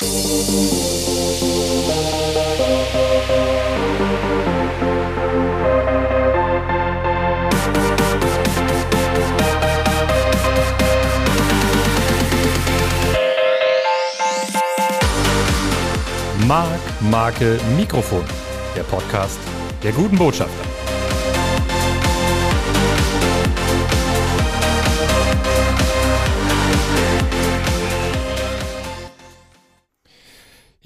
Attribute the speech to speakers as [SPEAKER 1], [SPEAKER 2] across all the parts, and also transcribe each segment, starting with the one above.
[SPEAKER 1] Mark, Marke, Mikrofon. Der Podcast der guten Botschafter.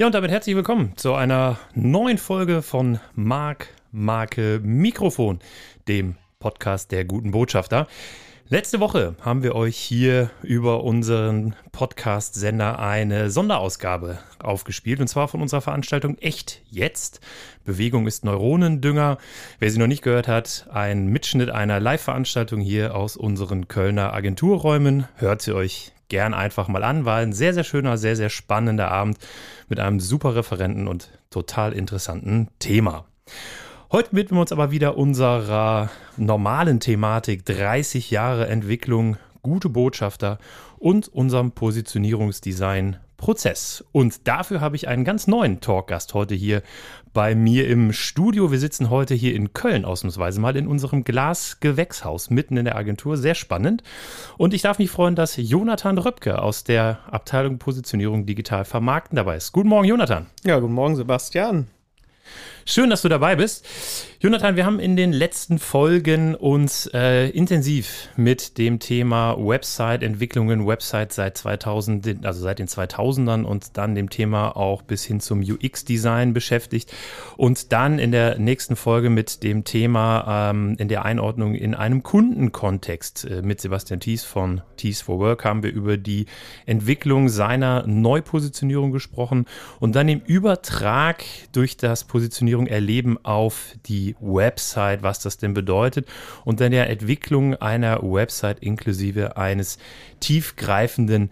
[SPEAKER 1] Ja, und damit herzlich willkommen zu einer neuen Folge von Mark, Marke, Mikrofon, dem Podcast der guten Botschafter. Letzte Woche haben wir euch hier über unseren Podcast-Sender eine Sonderausgabe aufgespielt und zwar von unserer Veranstaltung Echt Jetzt. Bewegung ist Neuronendünger. Wer sie noch nicht gehört hat, ein Mitschnitt einer Live-Veranstaltung hier aus unseren Kölner Agenturräumen. Hört sie euch gern einfach mal an. War ein sehr, sehr schöner, sehr, sehr spannender Abend mit einem super Referenten und total interessanten Thema. Heute widmen wir uns aber wieder unserer normalen Thematik 30 Jahre Entwicklung, gute Botschafter und unserem Positionierungsdesign Prozess. Und dafür habe ich einen ganz neuen Talkgast heute hier bei mir im Studio. Wir sitzen heute hier in Köln ausnahmsweise mal in unserem Glasgewächshaus mitten in der Agentur. Sehr spannend. Und ich darf mich freuen, dass Jonathan Röpke aus der Abteilung Positionierung Digital Vermarkten dabei ist. Guten Morgen, Jonathan.
[SPEAKER 2] Ja, guten Morgen, Sebastian.
[SPEAKER 1] Schön, dass du dabei bist. Jonathan, wir haben in den letzten Folgen uns äh, intensiv mit dem Thema Website-Entwicklungen, Website seit 2000, also seit den 2000ern und dann dem Thema auch bis hin zum UX-Design beschäftigt und dann in der nächsten Folge mit dem Thema ähm, in der Einordnung in einem Kundenkontext äh, mit Sebastian Thies von Thies for Work haben wir über die Entwicklung seiner Neupositionierung gesprochen und dann im Übertrag durch das Positionierung erleben auf die Website, was das denn bedeutet. Und dann der Entwicklung einer Website inklusive eines tiefgreifenden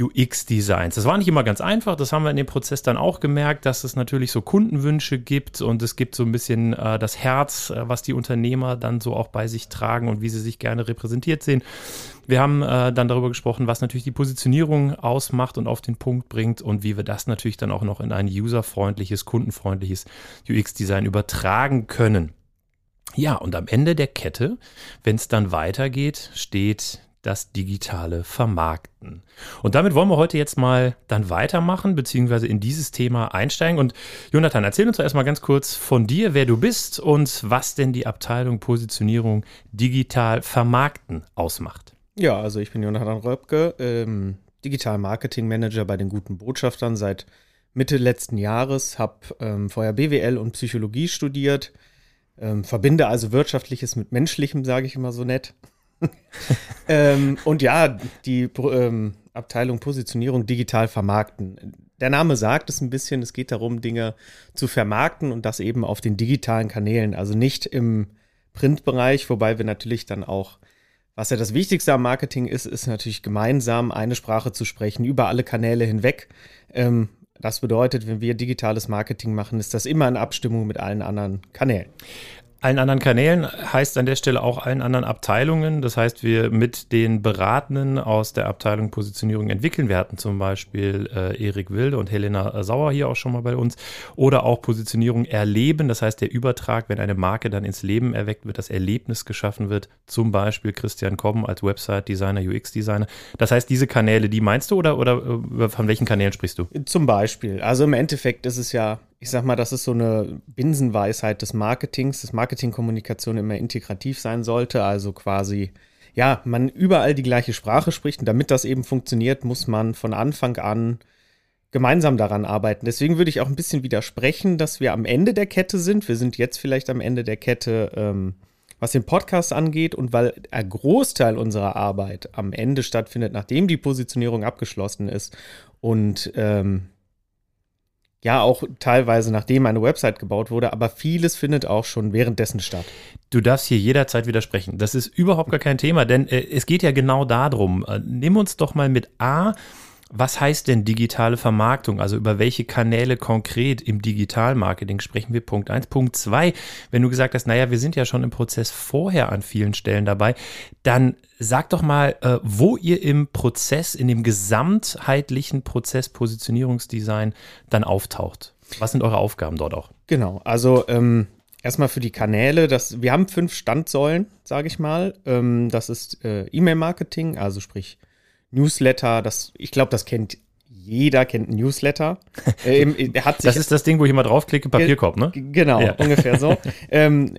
[SPEAKER 1] UX-Designs. Das war nicht immer ganz einfach, das haben wir in dem Prozess dann auch gemerkt, dass es natürlich so Kundenwünsche gibt und es gibt so ein bisschen äh, das Herz, äh, was die Unternehmer dann so auch bei sich tragen und wie sie sich gerne repräsentiert sehen. Wir haben äh, dann darüber gesprochen, was natürlich die Positionierung ausmacht und auf den Punkt bringt und wie wir das natürlich dann auch noch in ein userfreundliches, kundenfreundliches UX-Design übertragen können. Ja, und am Ende der Kette, wenn es dann weitergeht, steht das digitale Vermarkten. Und damit wollen wir heute jetzt mal dann weitermachen, beziehungsweise in dieses Thema einsteigen. Und Jonathan, erzähl uns erstmal ganz kurz von dir, wer du bist und was denn die Abteilung Positionierung digital Vermarkten ausmacht.
[SPEAKER 2] Ja, also ich bin Jonathan Röpke, ähm, Digital Marketing Manager bei den guten Botschaftern seit Mitte letzten Jahres, habe ähm, vorher BWL und Psychologie studiert, ähm, verbinde also Wirtschaftliches mit Menschlichem, sage ich immer so nett. Ähm, und ja, die ähm, Abteilung Positionierung digital vermarkten. Der Name sagt es ein bisschen, es geht darum, Dinge zu vermarkten und das eben auf den digitalen Kanälen, also nicht im Printbereich, wobei wir natürlich dann auch, was ja das Wichtigste am Marketing ist, ist natürlich gemeinsam eine Sprache zu sprechen, über alle Kanäle hinweg. Ähm, das bedeutet, wenn wir digitales Marketing machen, ist das immer in Abstimmung mit allen anderen Kanälen
[SPEAKER 1] allen anderen Kanälen heißt an der Stelle auch allen anderen Abteilungen. Das heißt, wir mit den Beratenden aus der Abteilung Positionierung entwickeln. Wir hatten zum Beispiel äh, Erik Wilde und Helena Sauer hier auch schon mal bei uns. Oder auch Positionierung erleben. Das heißt, der Übertrag, wenn eine Marke dann ins Leben erweckt wird, das Erlebnis geschaffen wird. Zum Beispiel Christian Kobben als Website-Designer, UX-Designer. Das heißt, diese Kanäle, die meinst du oder, oder äh, von welchen Kanälen sprichst du?
[SPEAKER 2] Zum Beispiel. Also im Endeffekt ist es ja ich sag mal, das ist so eine Binsenweisheit des Marketings, dass Marketingkommunikation immer integrativ sein sollte, also quasi, ja, man überall die gleiche Sprache spricht und damit das eben funktioniert, muss man von Anfang an gemeinsam daran arbeiten. Deswegen würde ich auch ein bisschen widersprechen, dass wir am Ende der Kette sind. Wir sind jetzt vielleicht am Ende der Kette, ähm, was den Podcast angeht und weil ein Großteil unserer Arbeit am Ende stattfindet, nachdem die Positionierung abgeschlossen ist und ähm, ja auch teilweise nachdem eine Website gebaut wurde, aber vieles findet auch schon währenddessen statt.
[SPEAKER 1] Du darfst hier jederzeit widersprechen. Das ist überhaupt gar kein Thema, denn äh, es geht ja genau darum. Äh, nimm uns doch mal mit A Was heißt denn digitale Vermarktung? Also über welche Kanäle konkret im Digitalmarketing sprechen wir? Punkt eins. Punkt zwei, wenn du gesagt hast, naja, wir sind ja schon im Prozess vorher an vielen Stellen dabei, dann sag doch mal, äh, wo ihr im Prozess, in dem gesamtheitlichen Prozess Positionierungsdesign dann auftaucht. Was sind eure Aufgaben dort auch?
[SPEAKER 2] Genau, also ähm, erstmal für die Kanäle, das, wir haben fünf Standsäulen, sage ich mal. Ähm, das ist äh, E-Mail-Marketing, also sprich Newsletter, das, ich glaube, das kennt jeder, kennt ein Newsletter.
[SPEAKER 1] äh, das ist das Ding, wo ich immer draufklicke, Papierkorb, ne?
[SPEAKER 2] Genau, ja. ungefähr so. ähm,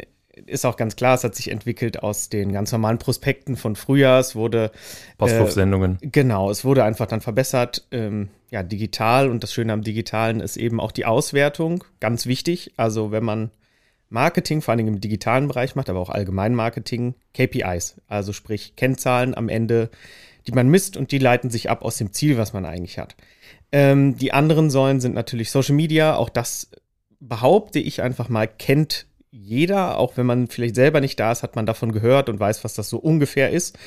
[SPEAKER 2] ist auch ganz klar, es hat sich entwickelt aus den ganz normalen Prospekten von früher. Es wurde.
[SPEAKER 1] Postwurfsendungen.
[SPEAKER 2] Äh, genau, es wurde einfach dann verbessert. Ähm, ja, digital. Und das Schöne am Digitalen ist eben auch die Auswertung. Ganz wichtig. Also, wenn man Marketing, vor allem im digitalen Bereich macht, aber auch allgemein Marketing, KPIs. Also, sprich, Kennzahlen am Ende die man misst und die leiten sich ab aus dem Ziel, was man eigentlich hat. Ähm, die anderen Säulen sind natürlich Social Media. Auch das behaupte ich einfach mal, kennt jeder. Auch wenn man vielleicht selber nicht da ist, hat man davon gehört und weiß, was das so ungefähr ist.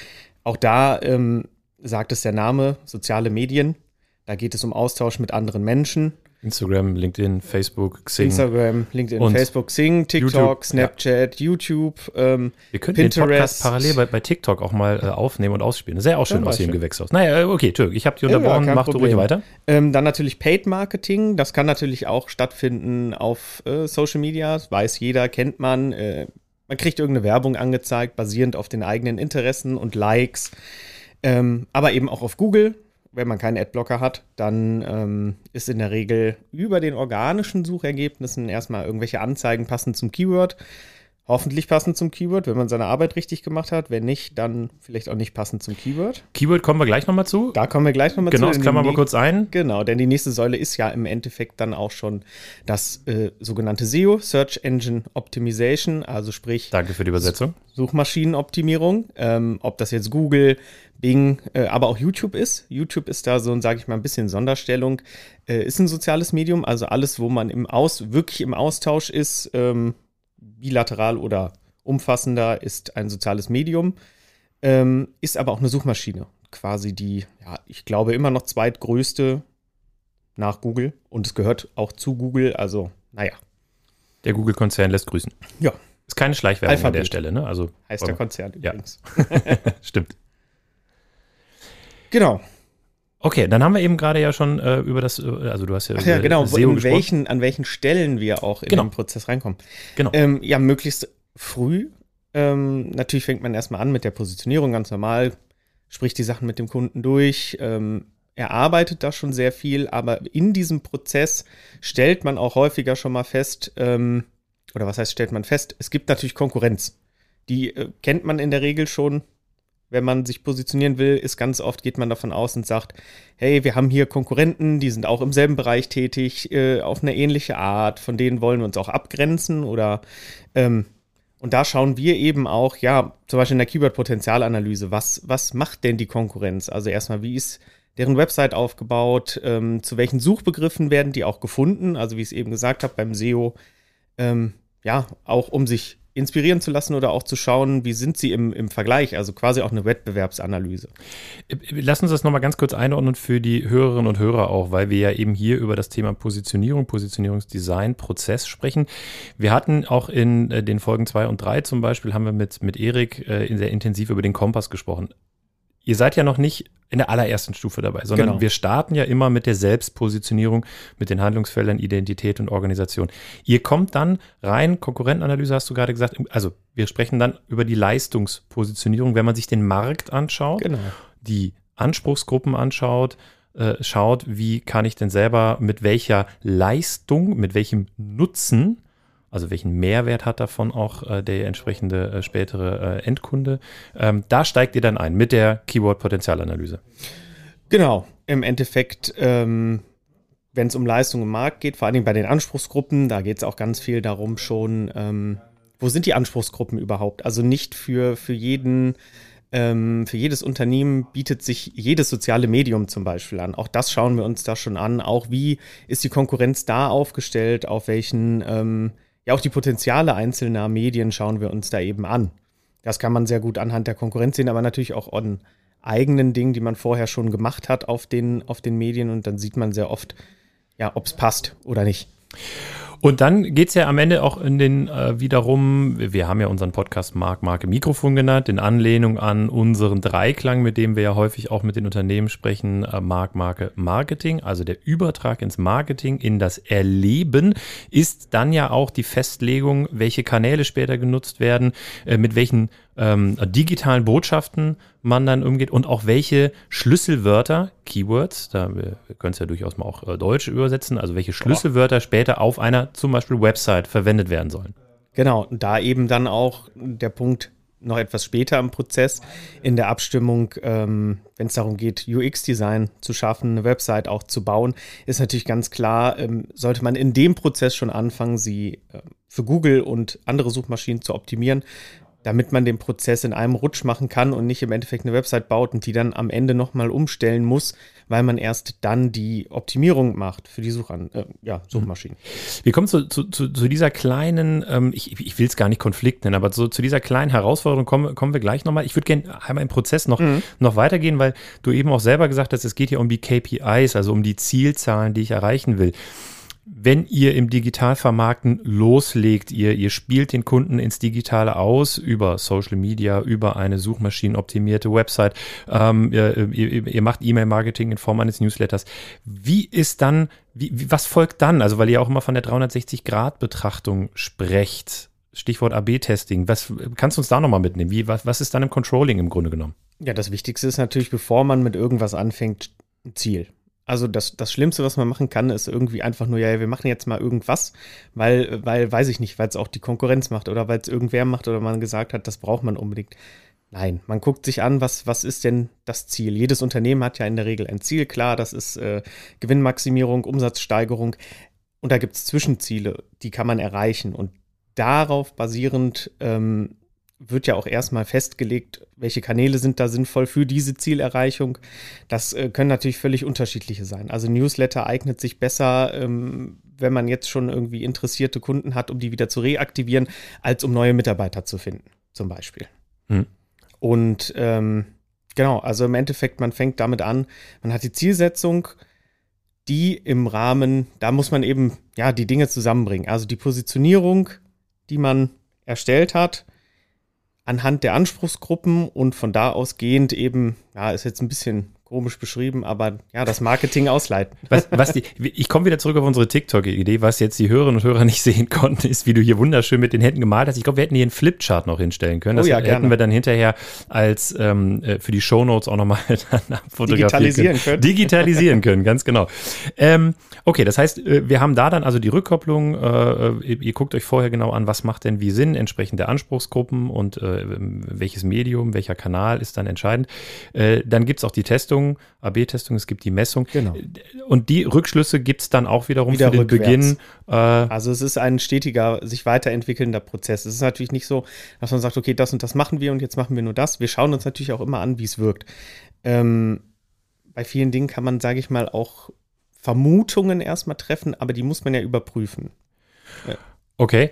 [SPEAKER 2] Auch da ähm, sagt es der Name, soziale Medien. Da geht es um Austausch mit anderen Menschen.
[SPEAKER 1] Instagram, LinkedIn, Facebook, Xing.
[SPEAKER 2] Instagram, LinkedIn, Facebook, Xing, TikTok, YouTube, Snapchat, ja. YouTube, ähm,
[SPEAKER 1] Wir könnten Pinterest. den Podcast parallel bei, bei TikTok auch mal äh, aufnehmen und ausspielen. Das sähe auch schön aus hier im Gewächshaus. Naja, äh, okay, Türk, ich habe dich unterbrochen, ja, mach Problem. du ruhig weiter.
[SPEAKER 2] Ähm, dann natürlich Paid Marketing. Das kann natürlich auch stattfinden auf äh, Social Media. Das weiß jeder, kennt man. Äh, man kriegt irgendeine Werbung angezeigt, basierend auf den eigenen Interessen und Likes. Ähm, aber eben auch auf Google wenn man keinen Adblocker hat, dann ähm, ist in der Regel über den organischen Suchergebnissen erstmal irgendwelche Anzeigen passend zum Keyword. Hoffentlich passend zum Keyword, wenn man seine Arbeit richtig gemacht hat. Wenn nicht, dann vielleicht auch nicht passend zum Keyword.
[SPEAKER 1] Keyword kommen wir gleich nochmal zu.
[SPEAKER 2] Da kommen wir gleich nochmal
[SPEAKER 1] genau, zu. Genau, das klammern wir kurz ein.
[SPEAKER 2] Genau, denn die nächste Säule ist ja im Endeffekt dann auch schon das äh, sogenannte SEO, Search Engine Optimization, also sprich.
[SPEAKER 1] Danke für die Übersetzung.
[SPEAKER 2] Suchmaschinenoptimierung. Ähm, ob das jetzt Google, Bing, äh, aber auch YouTube ist. YouTube ist da so, sage ich mal, ein bisschen Sonderstellung. Äh, ist ein soziales Medium, also alles, wo man im Aus, wirklich im Austausch ist, ähm, bilateral oder umfassender, ist ein soziales Medium. Ähm, ist aber auch eine Suchmaschine. Quasi die, ja, ich glaube, immer noch zweitgrößte nach Google. Und es gehört auch zu Google, also, naja.
[SPEAKER 1] Der Google-Konzern lässt grüßen.
[SPEAKER 2] Ja.
[SPEAKER 1] Ist keine Schleichwerbung Alphabet. an der Stelle, ne? Also,
[SPEAKER 2] heißt der Konzern übrigens.
[SPEAKER 1] Ja. Stimmt.
[SPEAKER 2] Genau.
[SPEAKER 1] Okay, dann haben wir eben gerade ja schon äh, über das, äh, also du hast ja,
[SPEAKER 2] Ach ja genau, SEO in welchen, an welchen Stellen wir auch in genau. den Prozess reinkommen.
[SPEAKER 1] Genau.
[SPEAKER 2] Ähm, ja, möglichst früh. Ähm, natürlich fängt man erstmal an mit der Positionierung ganz normal, spricht die Sachen mit dem Kunden durch, ähm, er arbeitet da schon sehr viel, aber in diesem Prozess stellt man auch häufiger schon mal fest, ähm, oder was heißt, stellt man fest, es gibt natürlich Konkurrenz. Die äh, kennt man in der Regel schon, wenn man sich positionieren will, ist ganz oft geht man davon aus und sagt, hey, wir haben hier Konkurrenten, die sind auch im selben Bereich tätig, äh, auf eine ähnliche Art, von denen wollen wir uns auch abgrenzen oder ähm, und da schauen wir eben auch, ja, zum Beispiel in der Keyword-Potenzialanalyse, was, was macht denn die Konkurrenz? Also erstmal, wie ist deren Website aufgebaut, ähm, zu welchen Suchbegriffen werden die auch gefunden? Also wie ich es eben gesagt habe, beim SEO, ähm, ja, auch um sich inspirieren zu lassen oder auch zu schauen, wie sind sie im, im Vergleich, also quasi auch eine Wettbewerbsanalyse.
[SPEAKER 1] Lass uns das nochmal ganz kurz einordnen für die Hörerinnen und Hörer auch, weil wir ja eben hier über das Thema Positionierung, Positionierungsdesign, Prozess sprechen. Wir hatten auch in äh, den Folgen zwei und drei zum Beispiel, haben wir mit, mit Erik äh, sehr intensiv über den Kompass gesprochen ihr seid ja noch nicht in der allerersten Stufe dabei, sondern genau. wir starten ja immer mit der Selbstpositionierung, mit den Handlungsfeldern Identität und Organisation. Ihr kommt dann rein, Konkurrentenanalyse hast du gerade gesagt, also wir sprechen dann über die Leistungspositionierung, wenn man sich den Markt anschaut, genau. die Anspruchsgruppen anschaut, äh, schaut, wie kann ich denn selber mit welcher Leistung, mit welchem Nutzen also welchen Mehrwert hat davon auch äh, der entsprechende äh, spätere äh, Endkunde. Ähm, da steigt ihr dann ein mit der Keyword-Potenzialanalyse.
[SPEAKER 2] Genau, im Endeffekt, ähm, wenn es um Leistung im Markt geht, vor allem bei den Anspruchsgruppen, da geht es auch ganz viel darum schon, ähm, wo sind die Anspruchsgruppen überhaupt? Also nicht für, für jeden ähm, für jedes Unternehmen bietet sich jedes soziale Medium zum Beispiel an. Auch das schauen wir uns da schon an. Auch wie ist die Konkurrenz da aufgestellt? Auf welchen ähm, ja, auch die Potenziale einzelner Medien schauen wir uns da eben an. Das kann man sehr gut anhand der Konkurrenz sehen, aber natürlich auch an eigenen Dingen, die man vorher schon gemacht hat auf den, auf den Medien und dann sieht man sehr oft, ja, ob es passt oder nicht.
[SPEAKER 1] Und dann geht es ja am Ende auch in den äh, wiederum, wir haben ja unseren Podcast Mark, Marke, Mikrofon genannt, in Anlehnung an unseren Dreiklang, mit dem wir ja häufig auch mit den Unternehmen sprechen, äh, Mark, Marke, Marketing, also der Übertrag ins Marketing, in das Erleben, ist dann ja auch die Festlegung, welche Kanäle später genutzt werden, äh, mit welchen ähm, digitalen Botschaften man dann umgeht und auch welche Schlüsselwörter, Keywords, da wir, können es ja durchaus mal auch äh, Deutsch übersetzen, also welche Schlüsselwörter später auf einer zum Beispiel Website verwendet werden sollen.
[SPEAKER 2] Genau, und da eben dann auch der Punkt noch etwas später im Prozess in der Abstimmung, ähm, wenn es darum geht, UX-Design zu schaffen, eine Website auch zu bauen, ist natürlich ganz klar, ähm, sollte man in dem Prozess schon anfangen, sie äh, für Google und andere Suchmaschinen zu optimieren, damit man den Prozess in einem Rutsch machen kann und nicht im Endeffekt eine Website baut und die dann am Ende nochmal umstellen muss, weil man erst dann die Optimierung macht für die Suchan äh, ja, Suchmaschinen.
[SPEAKER 1] Wir kommen zu, zu, zu, zu dieser kleinen, ähm, ich, ich will es gar nicht Konflikt nennen, aber so, zu dieser kleinen Herausforderung kommen, kommen wir gleich nochmal. Ich würde gerne einmal im Prozess noch, mhm. noch weitergehen, weil du eben auch selber gesagt hast, es geht hier um die KPIs, also um die Zielzahlen, die ich erreichen will wenn ihr im Digitalvermarkten loslegt, ihr, ihr spielt den Kunden ins Digitale aus über Social Media, über eine suchmaschinenoptimierte Website, ähm, ihr, ihr, ihr, macht E-Mail-Marketing in Form eines Newsletters. Wie ist dann, wie, was folgt dann? Also, weil ihr auch immer von der 360-Grad-Betrachtung sprecht. Stichwort AB-Testing. Was kannst du uns da nochmal mitnehmen? Wie, was, was ist dann im Controlling im Grunde genommen?
[SPEAKER 2] Ja, das Wichtigste ist natürlich, bevor man mit irgendwas anfängt, ein Ziel. Also das, das Schlimmste, was man machen kann, ist irgendwie einfach nur, ja, wir machen jetzt mal irgendwas, weil, weil, weiß ich nicht, weil es auch die Konkurrenz macht oder weil es irgendwer macht oder man gesagt hat, das braucht man unbedingt. Nein, man guckt sich an, was, was ist denn das Ziel? Jedes Unternehmen hat ja in der Regel ein Ziel, klar, das ist äh, Gewinnmaximierung, Umsatzsteigerung und da gibt es Zwischenziele, die kann man erreichen und darauf basierend ähm, wird ja auch erstmal festgelegt, welche Kanäle sind da sinnvoll für diese Zielerreichung. Das äh, können natürlich völlig unterschiedliche sein. Also Newsletter eignet sich besser, ähm, wenn man jetzt schon irgendwie interessierte Kunden hat, um die wieder zu reaktivieren, als um neue Mitarbeiter zu finden, zum Beispiel. Hm. Und ähm, genau, also im Endeffekt, man fängt damit an, man hat die Zielsetzung, die im Rahmen, da muss man eben ja die Dinge zusammenbringen. Also die Positionierung, die man erstellt hat, anhand der Anspruchsgruppen und von da ausgehend eben, ja, ist jetzt ein bisschen komisch beschrieben, aber ja, das Marketing ausleiten.
[SPEAKER 1] Was, was die, ich komme wieder zurück auf unsere TikTok-Idee. Was jetzt die Hörerinnen und Hörer nicht sehen konnten, ist, wie du hier wunderschön mit den Händen gemalt hast. Ich glaube, wir hätten hier einen Flipchart noch hinstellen können. Das oh ja, hätten gerne. wir dann hinterher als ähm, äh, für die Shownotes auch nochmal
[SPEAKER 2] digitalisieren können.
[SPEAKER 1] Digitalisieren können, ganz genau. Ähm, okay, das heißt, äh, wir haben da dann also die Rückkopplung. Äh, äh, ihr guckt euch vorher genau an, was macht denn wie Sinn, entsprechend der Anspruchsgruppen und äh, welches Medium, welcher Kanal ist dann entscheidend. Äh, dann gibt es auch die Testung Testung, AB-Testung, es gibt die Messung.
[SPEAKER 2] Genau.
[SPEAKER 1] Und die Rückschlüsse gibt es dann auch wiederum Wieder für den Beginn.
[SPEAKER 2] Äh, also es ist ein stetiger, sich weiterentwickelnder Prozess. Es ist natürlich nicht so, dass man sagt, okay, das und das machen wir und jetzt machen wir nur das. Wir schauen uns natürlich auch immer an, wie es wirkt. Ähm, bei vielen Dingen kann man, sage ich mal, auch Vermutungen erstmal treffen, aber die muss man ja überprüfen.
[SPEAKER 1] Okay.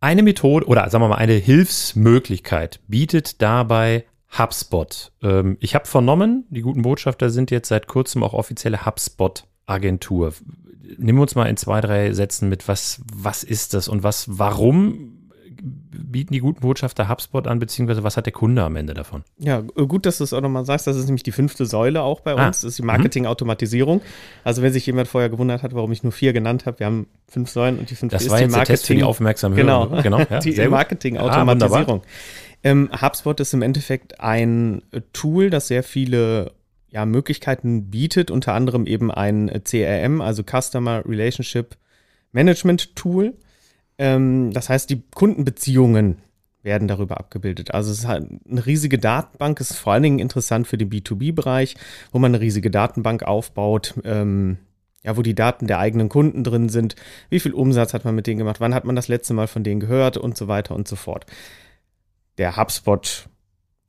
[SPEAKER 1] Eine Methode oder sagen wir mal eine Hilfsmöglichkeit bietet dabei HubSpot. Ähm, ich habe vernommen, die guten Botschafter sind jetzt seit kurzem auch offizielle HubSpot-Agentur. Nimm uns mal in zwei, drei Sätzen mit, was, was ist das und was, warum bieten die guten Botschafter HubSpot an, beziehungsweise was hat der Kunde am Ende davon?
[SPEAKER 2] Ja, gut, dass du es auch nochmal sagst. Das ist nämlich die fünfte Säule auch bei ah. uns. Das ist die mhm. Marketing-Automatisierung. Also, wenn sich jemand vorher gewundert hat, warum ich nur vier genannt habe, wir haben fünf Säulen und die fünfte
[SPEAKER 1] das ist war die jetzt Marketing. Der Test für die aufmerksamen
[SPEAKER 2] Genau, genau ja, die Marketing-Automatisierung. Ah, ähm, HubSpot ist im Endeffekt ein Tool, das sehr viele ja, Möglichkeiten bietet, unter anderem eben ein CRM, also Customer Relationship Management Tool. Ähm, das heißt, die Kundenbeziehungen werden darüber abgebildet. Also es ist halt eine riesige Datenbank, ist vor allen Dingen interessant für den B2B-Bereich, wo man eine riesige Datenbank aufbaut, ähm, ja, wo die Daten der eigenen Kunden drin sind, wie viel Umsatz hat man mit denen gemacht, wann hat man das letzte Mal von denen gehört? Und so weiter und so fort. Der HubSpot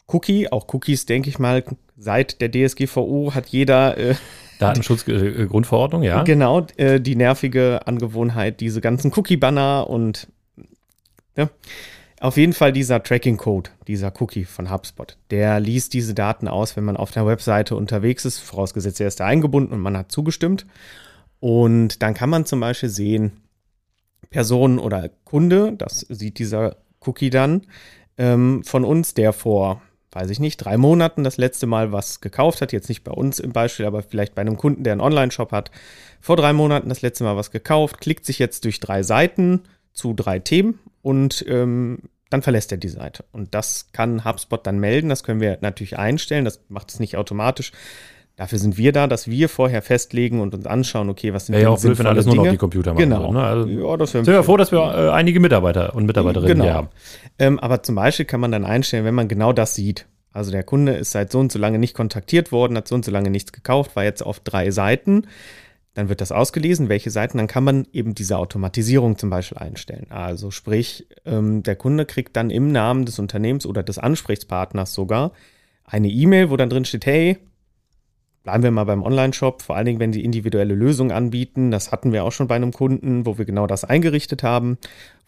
[SPEAKER 2] Cookie, auch Cookies, denke ich mal, seit der DSGVO hat jeder
[SPEAKER 1] äh, Datenschutzgrundverordnung, äh, ja.
[SPEAKER 2] Genau, äh, die nervige Angewohnheit, diese ganzen Cookie-Banner und ja. Auf jeden Fall dieser Tracking-Code, dieser Cookie von HubSpot, der liest diese Daten aus, wenn man auf der Webseite unterwegs ist, vorausgesetzt er ist da eingebunden und man hat zugestimmt. Und dann kann man zum Beispiel sehen, Person oder Kunde, das sieht dieser Cookie dann ähm, von uns, der vor, weiß ich nicht, drei Monaten das letzte Mal was gekauft hat, jetzt nicht bei uns im Beispiel, aber vielleicht bei einem Kunden, der einen Online-Shop hat, vor drei Monaten das letzte Mal was gekauft, klickt sich jetzt durch drei Seiten zu drei Themen und ähm, dann verlässt er die Seite. Und das kann HubSpot dann melden. Das können wir natürlich einstellen. Das macht es nicht automatisch. Dafür sind wir da, dass wir vorher festlegen und uns anschauen, okay, was sind
[SPEAKER 1] ja, ja auch blöd, wenn alles Dinge? nur noch die Computer machen.
[SPEAKER 2] Genau.
[SPEAKER 1] ne? also, ja, das sind wir froh, dass wir äh, einige Mitarbeiter und Mitarbeiterinnen
[SPEAKER 2] genau.
[SPEAKER 1] hier haben.
[SPEAKER 2] Ähm, aber zum Beispiel kann man dann einstellen, wenn man genau das sieht. Also der Kunde ist seit so und so lange nicht kontaktiert worden, hat so und so lange nichts gekauft, war jetzt auf drei Seiten dann wird das ausgelesen, welche Seiten, dann kann man eben diese Automatisierung zum Beispiel einstellen. Also sprich, ähm, der Kunde kriegt dann im Namen des Unternehmens oder des Ansprechpartners sogar eine E-Mail, wo dann drin steht, hey, bleiben wir mal beim Online-Shop, vor allen Dingen, wenn die individuelle Lösungen anbieten. Das hatten wir auch schon bei einem Kunden, wo wir genau das eingerichtet haben,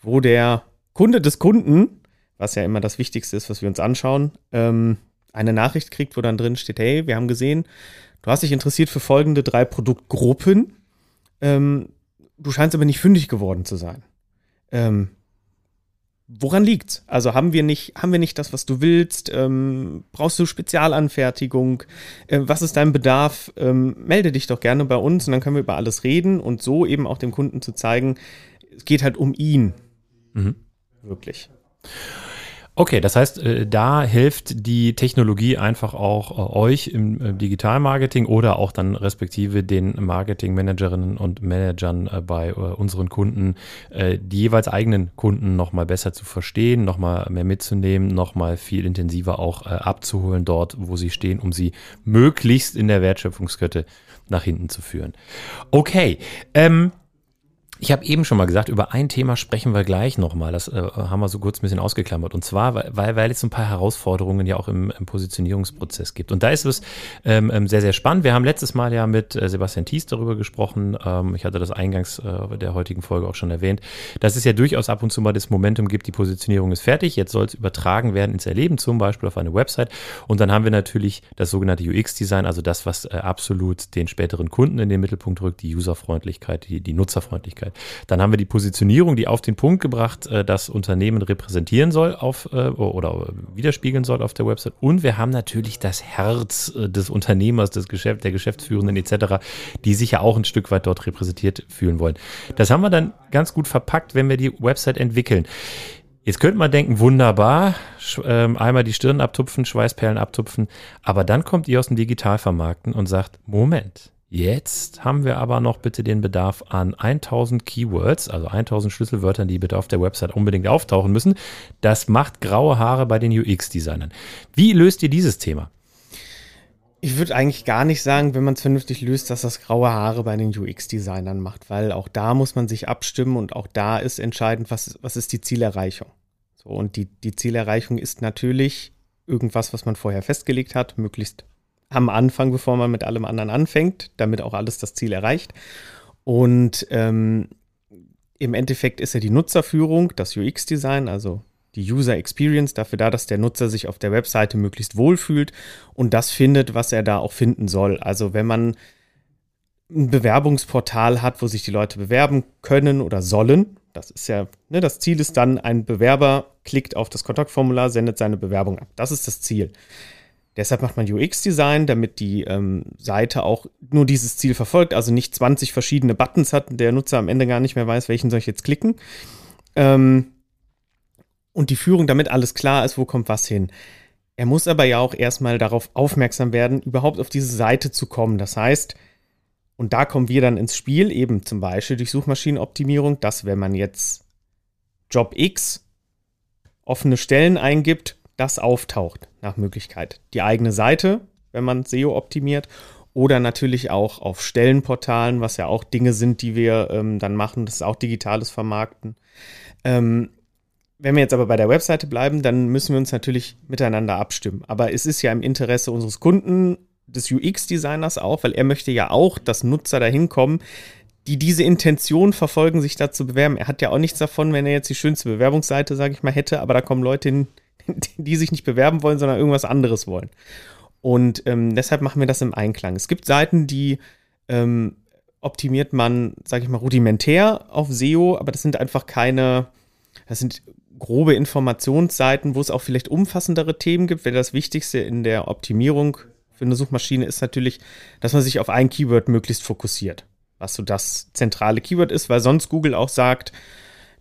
[SPEAKER 2] wo der Kunde des Kunden, was ja immer das Wichtigste ist, was wir uns anschauen, ähm, eine Nachricht kriegt, wo dann drin steht, hey, wir haben gesehen, Du hast dich interessiert für folgende drei Produktgruppen. Ähm, du scheinst aber nicht fündig geworden zu sein. Ähm, woran liegt's? Also haben wir nicht, haben wir nicht das, was du willst? Ähm, brauchst du Spezialanfertigung? Äh, was ist dein Bedarf? Ähm, melde dich doch gerne bei uns und dann können wir über alles reden und so eben auch dem Kunden zu zeigen, es geht halt um ihn. Mhm. Wirklich.
[SPEAKER 1] Okay, das heißt, äh, da hilft die Technologie einfach auch äh, euch im äh, Digitalmarketing oder auch dann respektive den Marketingmanagerinnen und Managern bei unseren Kunden, die jeweils eigenen Kunden nochmal besser zu verstehen, nochmal mehr mitzunehmen, nochmal viel intensiver auch abzuholen dort, wo sie stehen, um sie möglichst in der Wertschöpfungskette nach hinten zu führen. Okay, ähm, ich habe eben schon mal gesagt, über ein Thema sprechen wir gleich nochmal. Das äh, haben wir so kurz ein bisschen ausgeklammert. Und zwar, weil, weil es ein paar Herausforderungen ja auch im, im Positionierungsprozess gibt. Und da ist es ähm, ähm, sehr, sehr spannend. Wir haben letztes Mal ja mit äh, Sebastian Thies darüber gesprochen. Ähm, ich hatte das eingangs äh, der heutigen Folge auch schon erwähnt, dass es ja durchaus ab und zu mal das Momentum gibt, die Positionierung ist fertig. Jetzt soll es übertragen werden ins Erleben, zum Beispiel auf eine Website. Und dann haben wir natürlich das sogenannte UX-Design, also das, was äh, absolut den späteren Kunden in den Mittelpunkt rückt, die Userfreundlichkeit, die, die Nutzerfreundlichkeit. Möglichkeit. Dann haben wir die Positionierung, die auf den Punkt gebracht äh, das Unternehmen repräsentieren soll auf äh, oder widerspiegeln soll auf der Website. Und wir haben natürlich das Herz äh, des Unternehmers, des Geschäft, der Geschäftsführenden etc., die sich ja auch ein Stück weit dort repräsentiert fühlen wollen. Das haben wir dann ganz gut verpackt, wenn wir die Website entwickeln. Jetzt könnte man denken, wunderbar, ähm, einmal die Stirn abtupfen, Schweißperlen abtupfen, aber dann kommt ihr aus dem Digitalvermarkten und sagt, Moment, Jetzt haben wir aber noch bitte den Bedarf an 1000 Keywords, also 1000 Schlüsselwörtern, die bitte auf der Website unbedingt auftauchen müssen. Das macht graue Haare bei den UX-Designern. Wie löst ihr dieses Thema?
[SPEAKER 2] Ich würde eigentlich gar nicht sagen, wenn man es vernünftig löst, dass das graue Haare bei den UX-Designern macht, weil auch da muss man sich abstimmen und auch da ist entscheidend, was, was ist die Zielerreichung. So, und die, die Zielerreichung ist natürlich irgendwas, was man vorher festgelegt hat, möglichst am Anfang, bevor man mit allem anderen anfängt, damit auch alles das Ziel erreicht. Und ähm, im Endeffekt ist ja die Nutzerführung, das UX-Design, also die User Experience, dafür da, dass der Nutzer sich auf der Webseite möglichst wohlfühlt und das findet, was er da auch finden soll. Also wenn man ein Bewerbungsportal hat, wo sich die Leute bewerben können oder sollen, das ist ja, ne, das Ziel ist dann, ein Bewerber klickt auf das Kontaktformular, sendet seine Bewerbung ab. Das ist das Ziel. Deshalb macht man UX-Design, damit die ähm, Seite auch nur dieses Ziel verfolgt, also nicht 20 verschiedene Buttons hat, der Nutzer am Ende gar nicht mehr weiß, welchen soll ich jetzt klicken. Ähm, und die Führung, damit alles klar ist, wo kommt was hin. Er muss aber ja auch erstmal darauf aufmerksam werden, überhaupt auf diese Seite zu kommen. Das heißt, und da kommen wir dann ins Spiel, eben zum Beispiel durch Suchmaschinenoptimierung, dass wenn man jetzt Job X offene Stellen eingibt, das auftaucht nach Möglichkeit. Die eigene Seite, wenn man SEO optimiert, oder natürlich auch auf Stellenportalen, was ja auch Dinge sind, die wir ähm, dann machen. Das ist auch digitales Vermarkten. Ähm, wenn wir jetzt aber bei der Webseite bleiben, dann müssen wir uns natürlich miteinander abstimmen. Aber es ist ja im Interesse unseres Kunden, des UX-Designers auch, weil er möchte ja auch, dass Nutzer dahin kommen, die diese Intention verfolgen, sich da zu bewerben. Er hat ja auch nichts davon, wenn er jetzt die schönste Bewerbungsseite, sage ich mal, hätte, aber da kommen Leute hin, die sich nicht bewerben wollen, sondern irgendwas anderes wollen. Und ähm, deshalb machen wir das im Einklang. Es gibt Seiten, die ähm, optimiert man, sage ich mal, rudimentär auf SEO, aber das sind einfach keine, das sind grobe Informationsseiten, wo es auch vielleicht umfassendere Themen gibt. Weil das Wichtigste in der Optimierung für eine Suchmaschine ist natürlich, dass man sich auf ein Keyword möglichst fokussiert was so das zentrale Keyword ist, weil sonst Google auch sagt,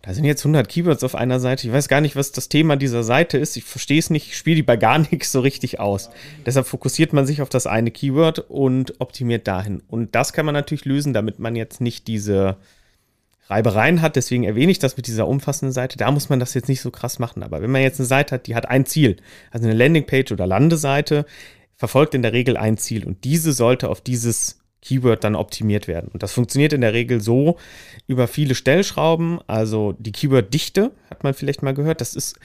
[SPEAKER 2] da sind jetzt 100 Keywords auf einer Seite. Ich weiß gar nicht, was das Thema dieser Seite ist. Ich verstehe es nicht. Ich spiele die bei gar nichts so richtig aus. Deshalb fokussiert man sich auf das eine Keyword und optimiert dahin. Und das kann man natürlich lösen, damit man jetzt nicht diese Reibereien hat. Deswegen erwähne ich das mit dieser umfassenden Seite. Da muss man das jetzt nicht so krass machen. Aber wenn man jetzt eine Seite hat, die hat ein Ziel, also eine Landingpage oder Landeseite, verfolgt in der Regel ein Ziel. Und diese sollte auf dieses Keyword dann optimiert werden. Und das funktioniert in der Regel so über viele Stellschrauben. Also die Keyword-Dichte hat man vielleicht mal gehört. Das ist,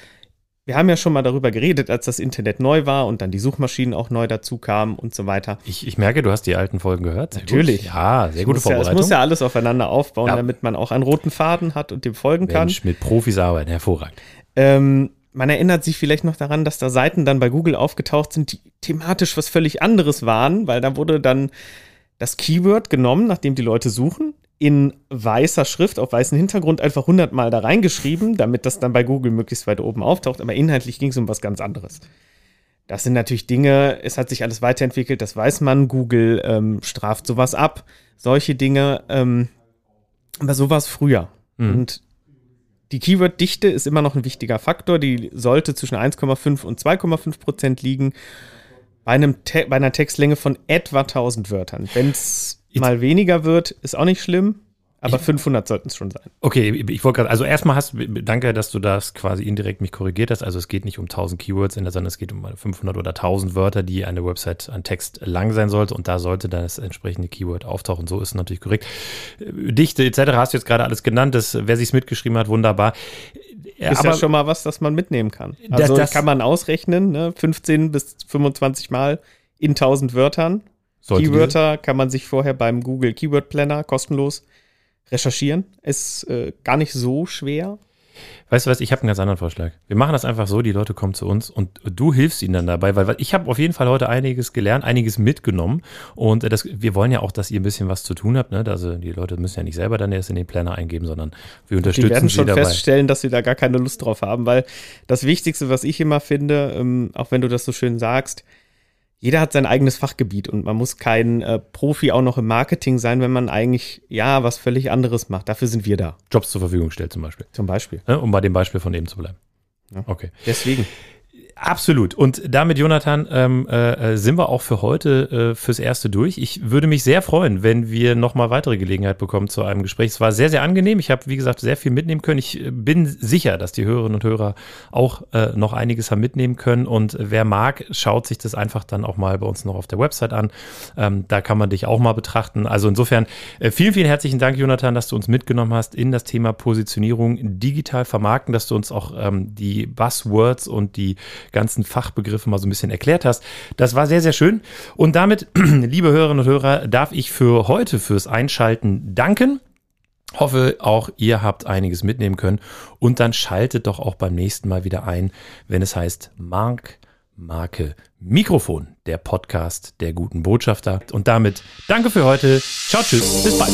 [SPEAKER 2] wir haben ja schon mal darüber geredet, als das Internet neu war und dann die Suchmaschinen auch neu dazu kamen und so weiter.
[SPEAKER 1] Ich, ich merke, du hast die alten Folgen gehört.
[SPEAKER 2] Sehr Natürlich.
[SPEAKER 1] Gut. Ja, sehr gute
[SPEAKER 2] Vorbereitung. Ja, es muss ja alles aufeinander aufbauen, ja. damit man auch einen roten Faden hat und dem folgen Mensch,
[SPEAKER 1] kann. mit Profis arbeiten, hervorragend.
[SPEAKER 2] Ähm, man erinnert sich vielleicht noch daran, dass da Seiten dann bei Google aufgetaucht sind, die thematisch was völlig anderes waren, weil da wurde dann das Keyword genommen, nachdem die Leute suchen, in weißer Schrift auf weißem Hintergrund einfach hundertmal da reingeschrieben, damit das dann bei Google möglichst weit oben auftaucht. Aber inhaltlich ging es um was ganz anderes. Das sind natürlich Dinge, es hat sich alles weiterentwickelt, das weiß man. Google ähm, straft sowas ab, solche Dinge. Ähm, aber sowas früher. Mhm. Und die Keyword-Dichte ist immer noch ein wichtiger Faktor. Die sollte zwischen 1,5 und 2,5 Prozent liegen bei, einem bei einer Textlänge von etwa 1000 Wörtern. Wenn es mal weniger wird, ist auch nicht schlimm. Aber 500 sollten es schon sein.
[SPEAKER 1] Okay, ich wollte gerade, also erstmal hast, danke, dass du das quasi indirekt mich korrigiert hast. Also es geht nicht um 1000 Keywords, sondern es geht um 500 oder 1000 Wörter, die eine Website an Text lang sein sollte. Und da sollte dann das entsprechende Keyword auftauchen. So ist es natürlich korrekt. Dichte etc. hast du jetzt gerade alles genannt. Das, wer sich's mitgeschrieben hat, wunderbar.
[SPEAKER 2] Ja, ist ja schon mal was, das man mitnehmen kann. Also das, das kann man ausrechnen, ne? 15 bis 25 Mal in 1000 Wörtern. Keywörter kann man sich vorher beim Google Keyword Planner kostenlos recherchieren. Ist äh, gar nicht so schwer.
[SPEAKER 1] Weißt du was, ich habe einen ganz anderen Vorschlag. Wir machen das einfach so, die Leute kommen zu uns und du hilfst ihnen dann dabei, weil ich habe auf jeden Fall heute einiges gelernt, einiges mitgenommen und das, wir wollen ja auch, dass ihr ein bisschen was zu tun habt. Ne? Also die Leute müssen ja nicht selber dann erst in den Planner eingeben, sondern wir unterstützen sie dabei. Die werden
[SPEAKER 2] schon feststellen, dass sie da gar keine Lust drauf haben, weil das Wichtigste, was ich immer finde, ähm, auch wenn du das so schön sagst, jeder hat sein eigenes Fachgebiet und man muss kein äh, Profi auch noch im Marketing sein, wenn man eigentlich ja was völlig anderes macht. Dafür sind wir da.
[SPEAKER 1] Jobs zur Verfügung stellt zum Beispiel.
[SPEAKER 2] Zum Beispiel.
[SPEAKER 1] Ja, um bei dem Beispiel von eben zu bleiben.
[SPEAKER 2] Ja. Okay. Deswegen.
[SPEAKER 1] Absolut. Und damit, Jonathan, ähm, äh, sind wir auch für heute äh, fürs Erste durch. Ich würde mich sehr freuen, wenn wir nochmal weitere Gelegenheit bekommen zu einem Gespräch. Es war sehr, sehr angenehm. Ich habe, wie gesagt, sehr viel mitnehmen können. Ich äh, bin sicher, dass die Hörerinnen und Hörer auch äh, noch einiges haben mitnehmen können. Und wer mag, schaut sich das einfach dann auch mal bei uns noch auf der Website an. Ähm, da kann man dich auch mal betrachten. Also insofern äh, vielen, vielen herzlichen Dank, Jonathan, dass du uns mitgenommen hast in das Thema Positionierung digital vermarkten, dass du uns auch ähm, die Buzzwords und die ganzen Fachbegriffe mal so ein bisschen erklärt hast. Das war sehr, sehr schön. Und damit, liebe Hörerinnen und Hörer, darf ich für heute fürs Einschalten danken. Hoffe, auch ihr habt einiges mitnehmen können. Und dann schaltet doch auch beim nächsten Mal wieder ein, wenn es heißt Mark, Marke, Mikrofon, der Podcast der guten Botschafter. Und damit danke für heute. Ciao, tschüss, bis bald.